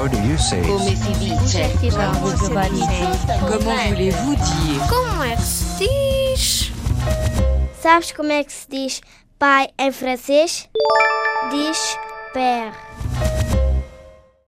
How do you say Come si dice? Comment voulez-vous dire Como é que se diz? Sabes como é que se diz pai em francês? Diz père.